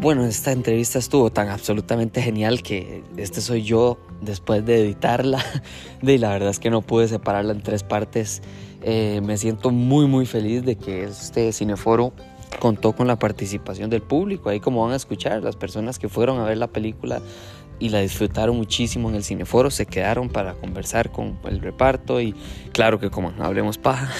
bueno, esta entrevista estuvo tan absolutamente genial que este soy yo después de editarla. Y la verdad es que no pude separarla en tres partes. Eh, me siento muy muy feliz de que este cineforo contó con la participación del público. Ahí como van a escuchar, las personas que fueron a ver la película y la disfrutaron muchísimo en el cineforo, se quedaron para conversar con el reparto y claro que como hablemos paja.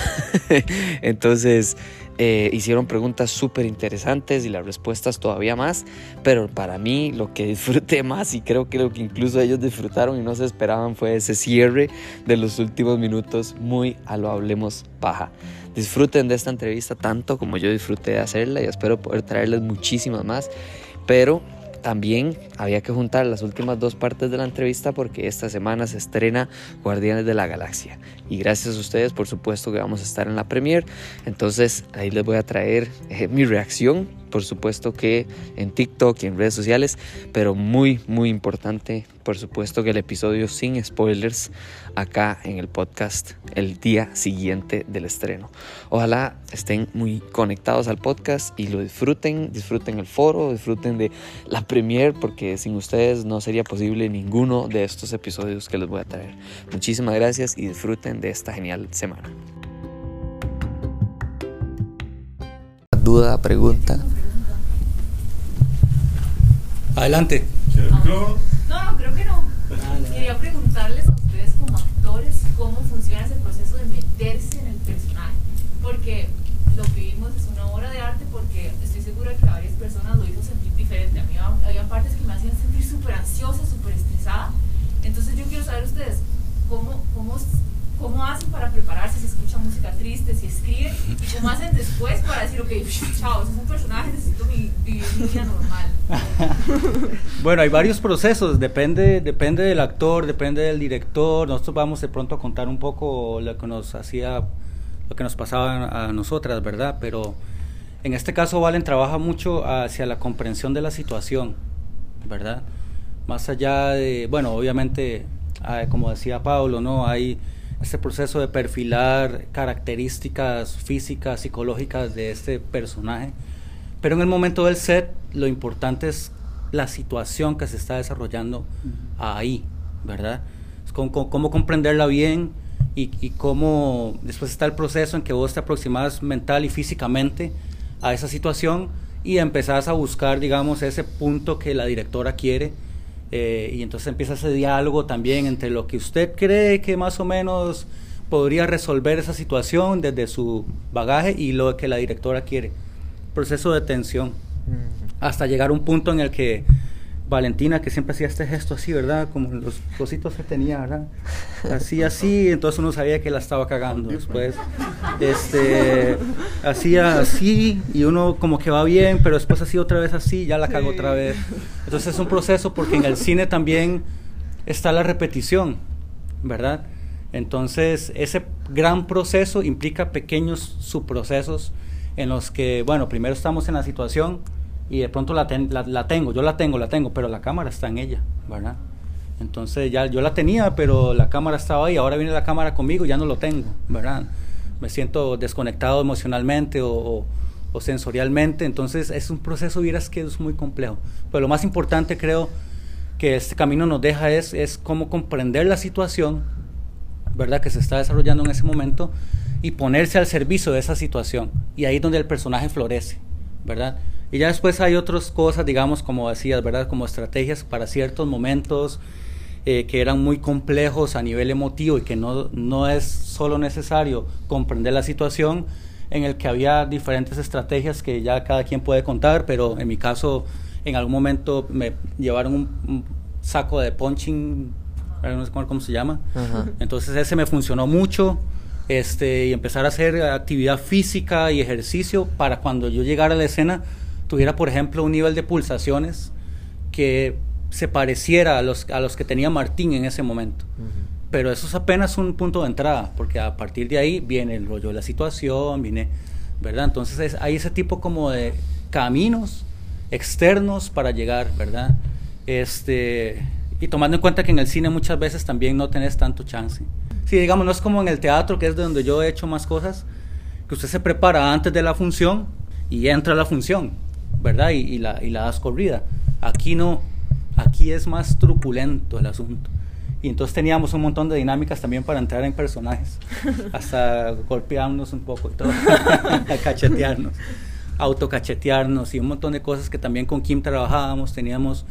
Entonces eh, hicieron preguntas súper interesantes y las respuestas todavía más, pero para mí lo que disfruté más y creo que lo que incluso ellos disfrutaron y no se esperaban fue ese cierre de los últimos minutos muy a lo hablemos paja. Disfruten de esta entrevista tanto como yo disfruté de hacerla y espero poder traerles muchísimas más, pero también había que juntar las últimas dos partes de la entrevista porque esta semana se estrena Guardianes de la Galaxia. Y gracias a ustedes, por supuesto, que vamos a estar en la premier. Entonces ahí les voy a traer eh, mi reacción por supuesto que en TikTok y en redes sociales, pero muy, muy importante, por supuesto que el episodio sin spoilers acá en el podcast el día siguiente del estreno. Ojalá estén muy conectados al podcast y lo disfruten, disfruten el foro, disfruten de la premiere, porque sin ustedes no sería posible ninguno de estos episodios que les voy a traer. Muchísimas gracias y disfruten de esta genial semana. Duda, pregunta. Adelante. No, no, creo que no. Quería preguntarles cómo funciona ese proceso de meterse en el personaje. Porque lo que vimos es una obra de arte porque estoy segura que varias personas lo hizo sentir diferente. A mí había partes que me hacían sentir súper ansiosa, súper estresada. Entonces yo quiero saber ustedes cómo, cómo ¿Cómo hacen para prepararse si escuchan música triste, si escriben? ¿Y cómo hacen después para decir, ok, chao, es un personaje, necesito vivir mi vida normal? bueno, hay varios procesos, depende, depende del actor, depende del director. Nosotros vamos de pronto a contar un poco lo que nos hacía, lo que nos pasaba a nosotras, ¿verdad? Pero en este caso Valen trabaja mucho hacia la comprensión de la situación, ¿verdad? Más allá de, bueno, obviamente, ah, como decía Pablo, ¿no? Hay este proceso de perfilar características físicas, psicológicas de este personaje. Pero en el momento del set, lo importante es la situación que se está desarrollando ahí, ¿verdad? Es cómo, cómo comprenderla bien y, y, cómo después está el proceso en que vos te aproximas mental y físicamente a esa situación y empezás a buscar, digamos, ese punto que la directora quiere eh, y entonces empieza ese diálogo también entre lo que usted cree que más o menos podría resolver esa situación desde su bagaje y lo que la directora quiere. Proceso de tensión. Hasta llegar a un punto en el que Valentina, que siempre hacía este gesto así, ¿verdad? Como los cositos que tenía, ¿verdad? Así, así, entonces uno sabía que la estaba cagando. Después, este, hacía así y uno como que va bien, pero después hacía otra vez así, ya la cagó otra vez. Entonces es un proceso porque en el cine también está la repetición, ¿verdad? Entonces ese gran proceso implica pequeños subprocesos en los que, bueno, primero estamos en la situación, y de pronto la, la, tengo, yo la tengo, la tengo, pero la cámara está en ella, ¿verdad? Entonces ya yo la tenía, pero la cámara estaba ahí, ahora viene la cámara conmigo ya no lo tengo, ¿verdad? Me siento desconectado emocionalmente o, sensorialmente, entonces es un proceso, vieras que es muy complejo. Pero lo más importante creo que este camino nos deja es, es cómo comprender la situación, ¿verdad? Que se está desarrollando en ese momento y ponerse al servicio de esa situación. Y ahí es donde el personaje florece, ¿verdad? Y ya después hay otras cosas, digamos, como decías, ¿verdad? Como estrategias para ciertos momentos eh, que eran muy complejos a nivel emotivo y que no, no es solo necesario comprender la situación, en el que había diferentes estrategias que ya cada quien puede contar, pero en mi caso, en algún momento me llevaron un, saco de punching, no sé cómo, se llama, entonces ese me funcionó mucho. Este, y empezar a hacer actividad física y ejercicio para cuando yo llegara a la escena tuviera, por ejemplo, un nivel de pulsaciones que se pareciera a los, a los que tenía Martín en ese momento. Pero eso es apenas un punto de entrada, porque a partir de ahí viene el rollo de la situación, viene, ¿verdad? Entonces hay ese tipo como de caminos externos para llegar, ¿verdad? Este, y tomando en cuenta que en el cine muchas veces también no tenés tanto chance. Sí, digamos, no es como en el teatro, que es de donde yo he hecho más cosas, que usted se prepara antes de la función y entra a la función. ¿verdad? Y, y, la, y la das corrida. Aquí no, aquí es más truculento el asunto. Y entonces teníamos un montón de dinámicas también para entrar en personajes, hasta golpearnos un poco todo, cachetearnos, autocachetearnos y un montón de cosas que también con Kim trabajábamos, teníamos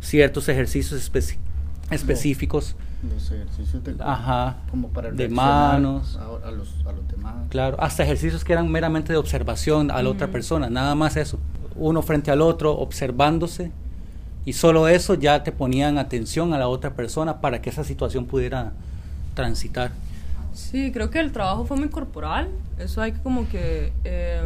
ciertos ejercicios específicos. Los ejercicios de, Ajá, como para de manos. A, los, a, los, demás. Claro, hasta ejercicios que eran meramente de observación a la otra persona, nada más eso. Uno frente al otro, observándose y solo eso ya te ponían atención a la otra persona para que esa situación pudiera transitar. Sí, creo que el trabajo fue muy corporal, eso hay que como que eh,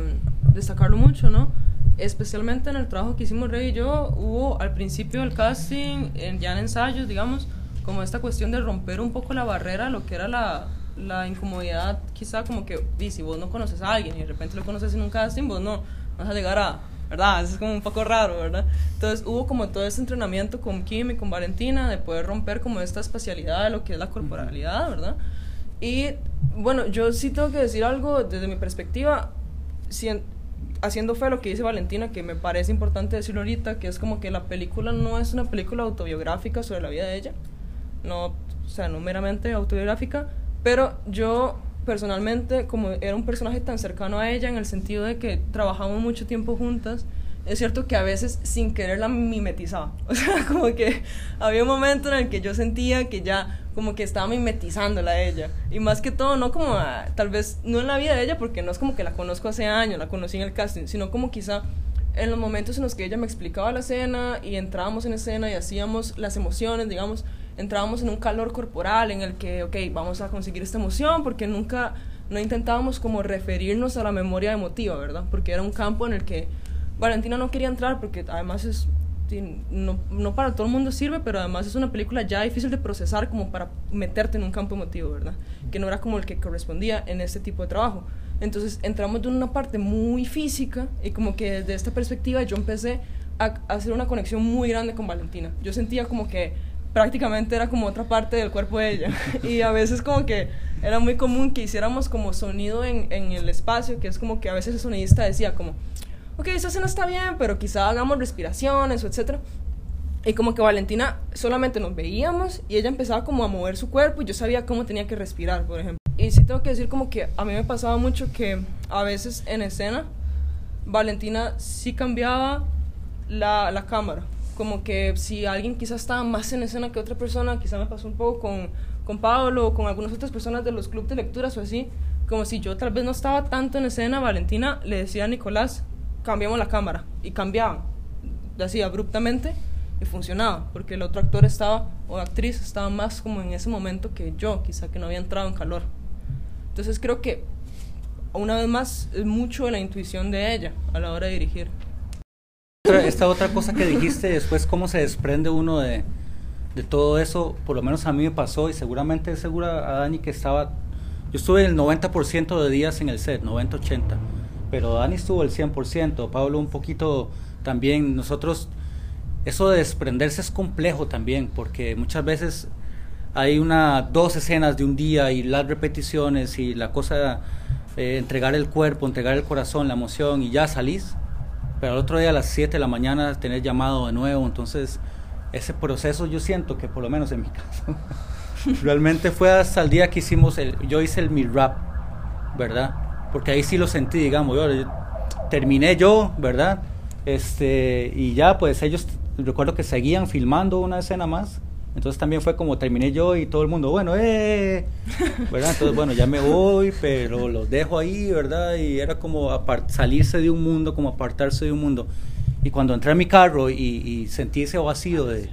destacarlo mucho, ¿no? Especialmente en el trabajo que hicimos Rey y yo, hubo al principio del casting, en, ya en ensayos, digamos, como esta cuestión de romper un poco la barrera, lo que era la, la incomodidad, quizá como que, y si vos no conoces a alguien y de repente lo conoces en un casting, vos no vas a llegar a ¿verdad? es como un poco raro, ¿verdad? Entonces hubo como todo ese entrenamiento con Kim y con Valentina de poder romper como esta espacialidad de lo que es la corporalidad, ¿verdad? Y bueno, yo sí tengo que decir algo desde mi perspectiva, si haciendo fe lo que dice Valentina, que me parece importante decirlo ahorita, que es como que la película no es una película autobiográfica sobre la vida de ella, no, o sea, no meramente autobiográfica, pero yo personalmente, como era un personaje tan cercano a ella en el sentido de que trabajamos mucho tiempo juntas, es cierto que a veces sin querer la mimetizaba. O sea, como que había un momento en el que yo sentía que ya como que estaba mimetizándola a ella. Y más que todo, no como tal vez, no en la vida de ella, porque no es como que la conozco hace años, la conocí en el casting, sino como quizá en los momentos en los que ella me explicaba la escena y entrábamos en escena y hacíamos las emociones, digamos, entrábamos en un calor corporal en el que, ok, vamos a conseguir esta emoción porque nunca, no intentábamos como referirnos a la memoria emotiva, ¿verdad? Porque era un campo en el que Valentina no quería entrar porque además es, no, no para todo el mundo sirve, pero además es una película ya difícil de procesar como para meterte en un campo emotivo, ¿verdad? Que no era como el que correspondía en este tipo de trabajo. Entonces entramos de una parte muy física y como que desde esta perspectiva yo empecé a hacer una conexión muy grande con Valentina. Yo sentía como que prácticamente era como otra parte del cuerpo de ella. Y a veces como que era muy común que hiciéramos como sonido en, en el espacio, que es como que a veces el sonidista decía como, ok, esa escena está bien, pero quizá hagamos respiraciones o etcétera. Y como que Valentina solamente nos veíamos y ella empezaba como a mover su cuerpo y yo sabía cómo tenía que respirar, por ejemplo. Y sí tengo que decir como que a mí me pasaba mucho que a veces en escena Valentina sí cambiaba la, la cámara como que si alguien quizás estaba más en escena que otra persona, quizá me pasó un poco con, con Pablo o con algunas otras personas de los clubes de lecturas o así, como si yo tal vez no estaba tanto en escena, Valentina le decía a Nicolás, cambiamos la cámara, y cambiaban, así abruptamente, y funcionaba, porque el otro actor estaba, o actriz, estaba más como en ese momento que yo, quizá que no había entrado en calor. Entonces creo que, una vez más, es mucho de la intuición de ella a la hora de dirigir esta otra cosa que dijiste después, cómo se desprende uno de, todo eso, por lo menos a mí me pasó y seguramente segura a Dani que estaba, yo estuve el 90% de días en el set, 90-80, pero Dani estuvo el 100%, Pablo un poquito también, nosotros, eso de desprenderse es complejo también, porque muchas veces hay una, dos escenas de un día y las repeticiones y la cosa, eh, entregar el cuerpo, entregar el corazón, la emoción y ya salís pero al otro día a las 7 de la mañana tener llamado de nuevo, entonces ese proceso yo siento que por lo menos en mi caso, realmente fue hasta el día que hicimos, el, yo hice el mi rap, ¿verdad? Porque ahí sí lo sentí, digamos, yo, terminé yo, ¿verdad? Este, y ya pues ellos, recuerdo que seguían filmando una escena más, entonces también fue como terminé yo y todo el mundo, bueno, eh, ¿verdad? Entonces, bueno, ya me voy, pero los dejo ahí, ¿verdad? Y era como salirse de un mundo, como apartarse de un mundo. Y cuando entré a mi carro y, sentí ese vacío de,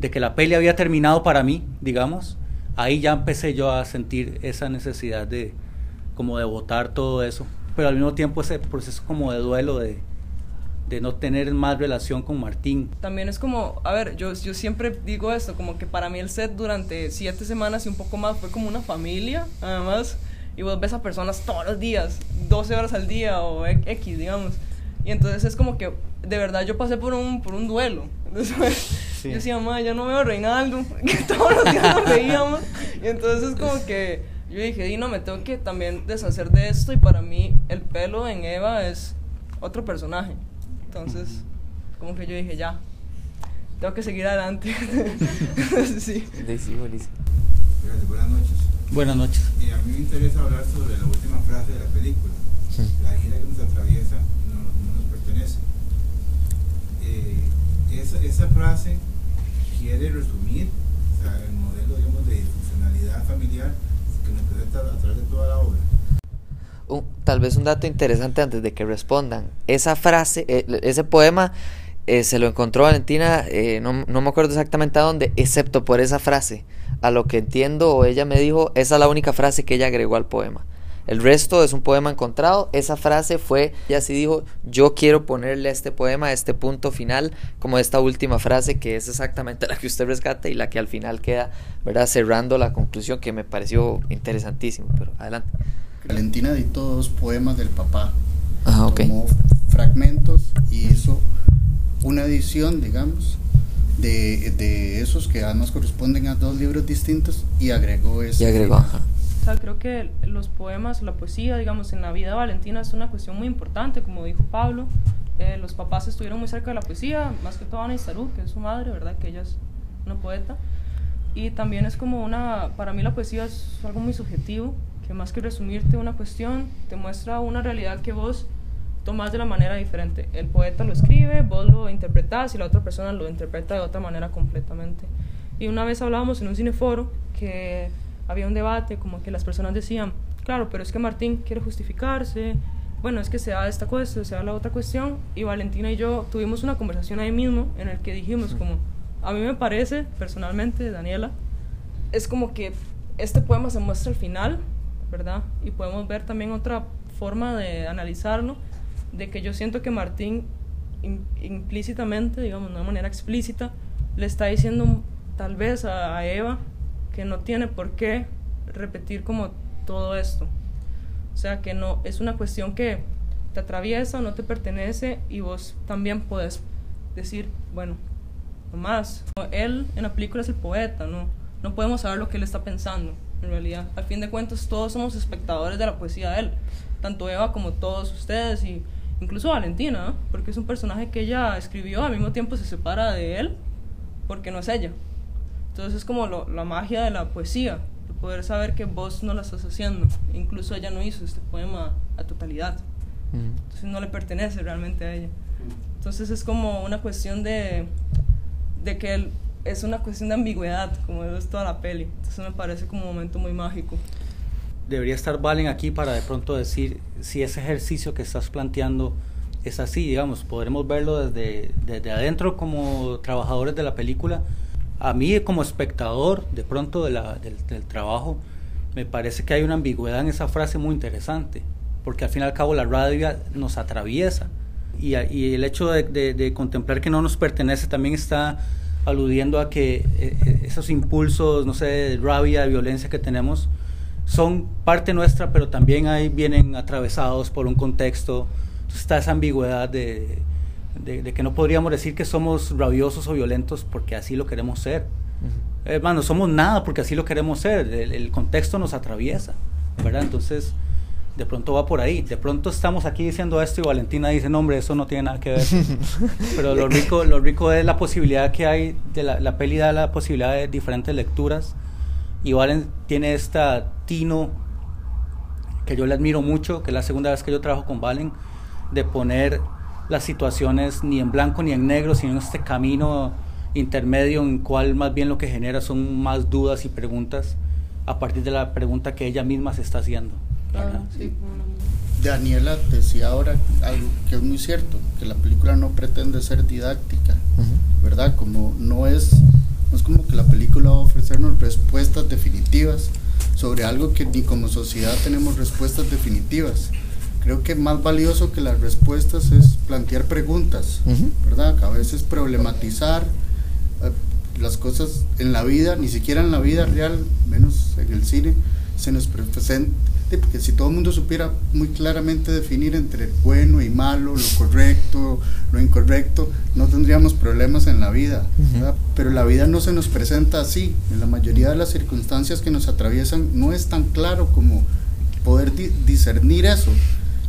de que la peli había terminado para mí, digamos, ahí ya empecé yo a sentir esa necesidad de como de botar todo eso. Pero al mismo tiempo ese proceso como de duelo de de no tener más relación con Martín. También es como, a ver, yo, yo siempre digo esto, como que para mí el set durante siete semanas y un poco más fue como una familia, además, y vos ves a personas todos los días, 12 horas al día o X, digamos. Y entonces es como que, de verdad, yo pasé por un, por un duelo. Entonces, yo decía, mamá, ya no veo a Reinaldo, que todos los días nos veíamos. Y entonces es como que yo dije, y no, me tengo que también deshacer de esto. Y para mí, el pelo en Eva es otro personaje. Entonces, como que yo dije, ya, tengo que seguir adelante. sí. Sí, buenísimo. Gracias, buenas noches. Buenas noches. Eh, a mí me interesa hablar sobre la última frase de la película. La gira que nos atraviesa no, no nos pertenece. Eh, esa, esa frase quiere resumir o sea, el modelo digamos, de funcionalidad familiar que nos presenta a través de toda la obra. Un- tal vez un dato interesante antes de que respondan. Esa frase, eh, ese poema eh, se lo encontró Valentina, eh, no, no me acuerdo exactamente a dónde, excepto por esa frase. A lo que entiendo, ella me dijo, esa es la única frase que ella agregó al poema. El resto es un poema encontrado. Esa frase fue, ella sí dijo, yo quiero ponerle a este poema este punto final, como esta última frase que es exactamente la que usted rescata y la que al final queda, ¿verdad? Cerrando la conclusión que me pareció interesantísimo. Pero adelante. Valentina editó dos poemas del papá. Ah, ok. Tomó fragmentos y hizo una edición, digamos, de, de esos que además corresponden a dos libros distintos y agregó ese. Y agregó, ajá. O sea, creo que los poemas, la poesía, digamos, en la vida de Valentina es una cuestión muy importante, como dijo Pablo. Eh, los papás estuvieron muy cerca de la poesía, más que todo Ana Isarú, que es su madre, ¿verdad? Que ella es una poeta. Y también es como una, para mí la poesía es algo muy subjetivo, que más que resumirte una cuestión, te muestra una realidad que vos tomás de la manera diferente. El poeta lo escribe, vos lo interpretás y la otra persona lo interpreta de otra manera completamente. Y una vez hablábamos en un cineforo que había un debate como que las personas decían, claro, pero es que Martín quiere justificarse, bueno, es que se da esta cuestión, se da la otra cuestión, y Valentina y yo tuvimos una conversación ahí mismo en el que dijimos como, a mí me parece, personalmente, Daniela, es como que este poema se muestra al final, Y podemos ver también otra forma de analizarlo, de que yo siento que Martín im- implícitamente, digamos, de una manera explícita, le está diciendo tal vez a, Eva que no tiene por qué repetir como todo esto. O sea, que no es una cuestión que te atraviesa, no te pertenece y vos también puedes decir, bueno, no más. Él en la película es el poeta, ¿no? No podemos saber lo que él está pensando, en realidad. Al fin de cuentas, todos somos espectadores de la poesía de él. Tanto Eva como todos ustedes y incluso Valentina, porque es un personaje que ella escribió, al mismo tiempo se separa de él porque no es ella. Entonces es como lo- la magia de la poesía, de poder saber que vos no la estás haciendo. Incluso ella no hizo este poema a totalidad. Entonces no le pertenece realmente a ella. Entonces es como una cuestión de, de que él- es una cuestión de ambigüedad, como es toda la peli. Entonces me parece como un momento muy mágico. Debería estar Valen aquí para de pronto decir si ese ejercicio que estás planteando es así, digamos, podremos verlo desde, desde adentro como trabajadores de la película. A mí como espectador, de pronto de la- del, del trabajo, me parece que hay una ambigüedad en esa frase muy interesante, porque al fin y al cabo la rabia nos atraviesa y, y el hecho de, de- de contemplar que no nos pertenece también está aludiendo a que eh, eh, esos impulsos, no sé, de rabia, de violencia que tenemos, son parte nuestra, pero también ahí vienen atravesados por un contexto. Entonces está esa ambigüedad de, de- de que no podríamos decir que somos rabiosos o violentos porque así lo queremos ser. Ujú. Hermano, somos nada porque así lo queremos ser. El, el contexto nos atraviesa, ¿verdad? Entonces, de pronto va por ahí. De pronto estamos aquí diciendo esto y Valentina dice, no, hombre, eso no tiene nada que ver. Pero lo rico, lo rico es la posibilidad que hay, de la, la peli da la posibilidad de diferentes lecturas. Y Valen tiene esta tino que yo le admiro mucho, que es la segunda vez que yo trabajo con Valen, de poner las situaciones ni en blanco ni en negro, sino en este camino intermedio en cual más bien lo que genera son más dudas y preguntas a partir de la pregunta que ella misma se está haciendo. Ah, sí, Daniela decía ahora algo que es muy cierto, que la película no pretende ser didáctica. ¿verdad? Como no es, no es como que la película va a ofrecernos respuestas definitivas sobre algo que ni como sociedad tenemos respuestas definitivas. Creo que más valioso que las respuestas es plantear preguntas. ¿verdad? A veces problematizar eh, las cosas en la vida, ni siquiera en la vida real, menos en el cine, se nos presenta, porque si todo el mundo supiera muy claramente definir entre bueno y malo, lo correcto, lo incorrecto, no tendríamos problemas en la vida. Pero la vida no se nos presenta así, en la mayoría de las circunstancias que nos atraviesan no es tan claro como poder di- discernir eso.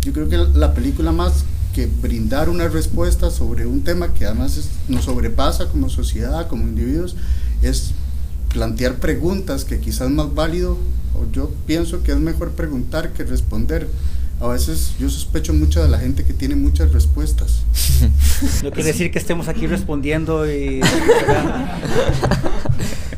Yo creo que la película más que brindar una respuesta sobre un tema que además es- nos sobrepasa como sociedad, como individuos, es plantear preguntas que quizás más válido, o yo pienso que es mejor preguntar que responder. A veces yo sospecho mucho de la gente que tiene muchas respuestas. No quiere decir que estemos aquí respondiendo y...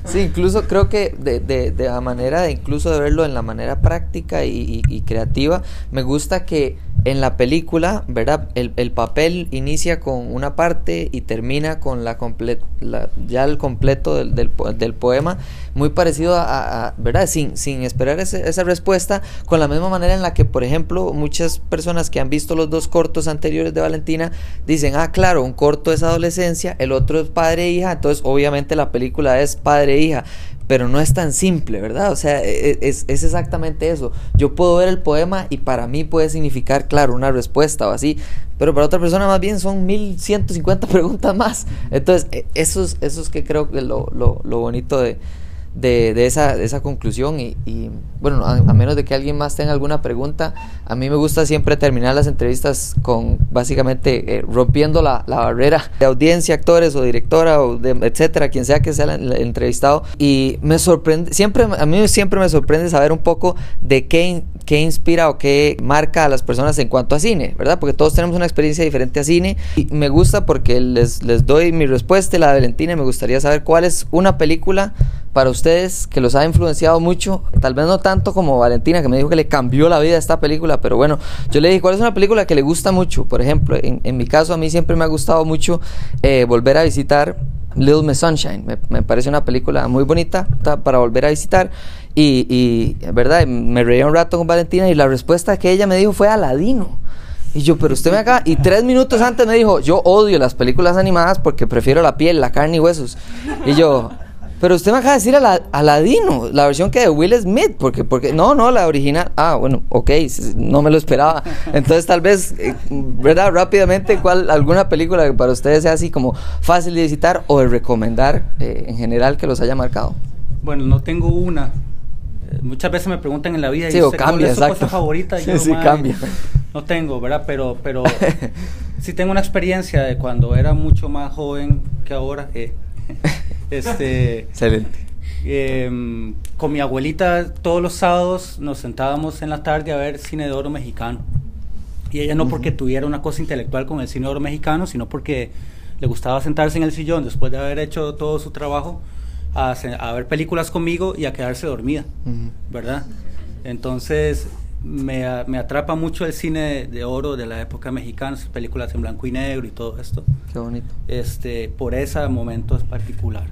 Sí, incluso creo que de, de, de la manera incluso de verlo en la manera práctica y, y- y creativa, me gusta que en la película, ¿verdad? El, el papel inicia con una parte y termina con la, comple- ya el completo del, del, po- del poema, muy parecido a- ¿verdad? Sin, sin esperar ese- esa respuesta, con la misma manera en la que, por ejemplo, muchas personas que han visto los dos cortos anteriores de Valentina dicen, ah, claro, un corto es adolescencia, el otro es padre e hija, entonces obviamente la película es padre e hija. Pero no es tan simple, ¿verdad? O sea, e- e- es, es exactamente eso. Yo puedo ver el poema y para mí puede significar, claro, una respuesta o así, pero para otra persona más bien son 1150 preguntas más. Entonces, e- eso es, eso es que creo que lo, lo, lo bonito de, de, esa, de esa conclusión y, y, bueno, a, menos de que alguien más tenga alguna pregunta, a mí me gusta siempre terminar las entrevistas con básicamente eh, rompiendo la, la barrera de audiencia, actores o directora o de, etcétera, quien sea que sea el, el entrevistado y me sorprende, siempre, a mí siempre me sorprende saber un poco de qué, qué inspira o qué marca a las personas en cuanto a cine, ¿verdad? Porque todos tenemos una experiencia diferente a cine y me gusta porque les, les doy mi respuesta la de Valentina y me gustaría saber cuál es una película para ustedes que los ha influenciado mucho, tal vez no tanto como Valentina que me dijo que le cambió la vida esta película, pero bueno, yo le dije, ¿cuál es una película que le gusta mucho? Por ejemplo, en, en mi caso a mí siempre me ha gustado mucho eh, volver a visitar Little Miss Sunshine, me, parece una película muy bonita ta- para volver a visitar y, y, verdad, me reí un rato con Valentina y la respuesta que ella me dijo fue Aladino. Y yo, pero usted me acaba. Y tres minutos antes me dijo, yo odio las películas animadas porque prefiero la piel, la carne y huesos. Y yo, pero usted me acaba de decir Ala- Aladino, la versión que de Will Smith, porque, porque, no, no, la original. Ah, bueno, ok, no me lo esperaba. Entonces, tal vez, eh, ¿verdad? Rápidamente, ¿cuál, alguna película que para ustedes sea así como fácil de visitar o de recomendar eh, en general que los haya marcado? Bueno, no tengo una. Eh, Muchas veces me preguntan en la vida Sí, ¿y o usted cuál es su cosa favorita? Y yo, Sí, "Mae, cambia. No tengo, ¿verdad? Pero, pero sí tengo una experiencia de cuando era mucho más joven que ahora. eh, este, Excelente. em, con mi abuelita todos los sábados nos sentábamos en la tarde a ver cine de oro mexicano. Y ella no porque tuviera una cosa intelectual con el cine de oro mexicano, sino porque le gustaba sentarse en el sillón después de haber hecho todo su trabajo a, a ver películas conmigo y a quedarse dormida. ¿verdad? Entonces me, a- me atrapa mucho el cine de, oro de la época mexicana, esas películas en blanco y negro y todo esto, Qué bonito. este, por ese momento es particular.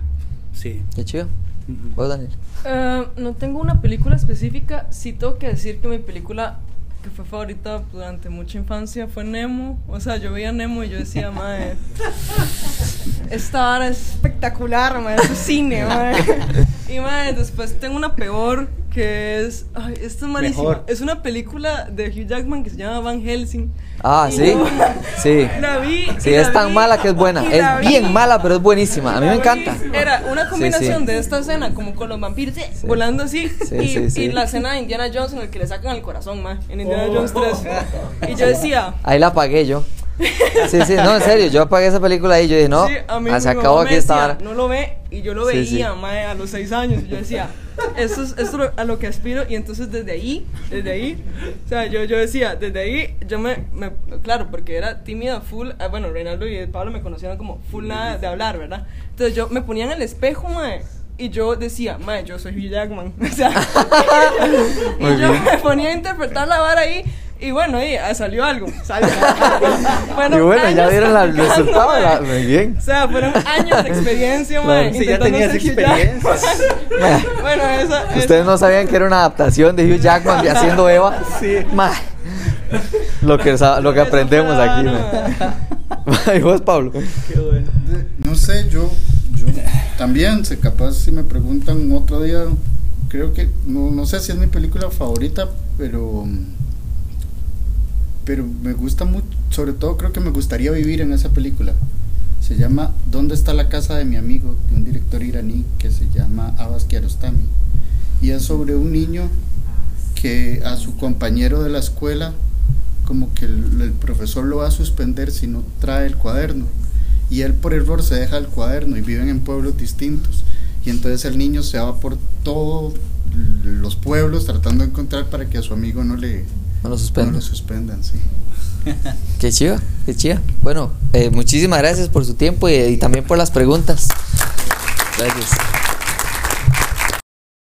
Sí. Qué chido. Ujú. ¿Vos, Daniel? Eh, no tengo una película específica. Sí tengo que decir que mi película que fue favorita durante mucha infancia fue Nemo. O sea, yo veía Nemo y yo decía, madre, esta vara es espectacular, madre, es cine, madre. Y madre, después tengo una peor que es, ay, esta es malísima. Mejor. Es una película de Hugh Jackman que se llama Van Helsing. Ah, sí. yo Sí. La vi. Sí, la es tan vi, mala que es buena. Es bien vi. mala, pero es buenísima. A mí me encanta. Era una combinación sí. de esta escena, como con los vampiros eh, Sí. volando así, Sí, y, sí, sí. y la escena de Indiana Jones en el que le sacan el corazón, ma, en Indiana Oh. Jones 3. Y yo decía, Ahí la apagué yo. Sí, sí, no, en serio. Yo apagué esa película y yo dije, no, sí, a ah, se acabó aquí esta. No lo ve, y yo lo Sí, veía, sí. ma, a los 6 años. Y yo decía, esto es, esto es lo- a lo que aspiro. Y entonces desde ahí, desde ahí, o sea, yo, yo decía, desde ahí, yo me, me- claro, porque era tímida, full. ah, bueno, Reinaldo y Pablo me conocieron como full nada de hablar, ¿verdad? Entonces yo me ponía en el espejo, ma. Y yo decía, ma, yo soy Hugh Jackman. O sea, y yo bien. me ponía a interpretar la vara ahí. Y bueno, ahí ah, salió algo. Salió. Y Fueron bueno, ya vieron la- el resultado. Muy bien. O sea, fueron años de experiencia, Claro. mae, Sí, ya tenías experiencia. bueno, esa, esa- Ustedes no sabían que era una adaptación de Hugh Jackman de haciendo Eva. Sí. Ma. Lo que, lo que aprendemos aquí. vara, ma. ¿Y vos, Pablo? Qué bueno. No sé, yo, yo también, sé, capaz si me preguntan otro día, creo que, no, no sé si es mi película favorita, pero, pero me gusta mucho, sobre todo creo que me gustaría vivir en esa película. Se llama ¿Dónde está la casa de mi amigo? de un director iraní que se llama Abbas Kiarostami. Y es sobre un niño que a su compañero de la escuela como que el, el profesor lo va a suspender si no trae el cuaderno. Y él por error se deja el cuaderno y viven en pueblos distintos. Y entonces el niño se va por todos los pueblos tratando de encontrar para que a su amigo no le No lo suspendan. no lo suspendan, sí. Qué chiva, qué chiva. Bueno, eh, muchísimas gracias por su tiempo y, y también por las preguntas. Gracias.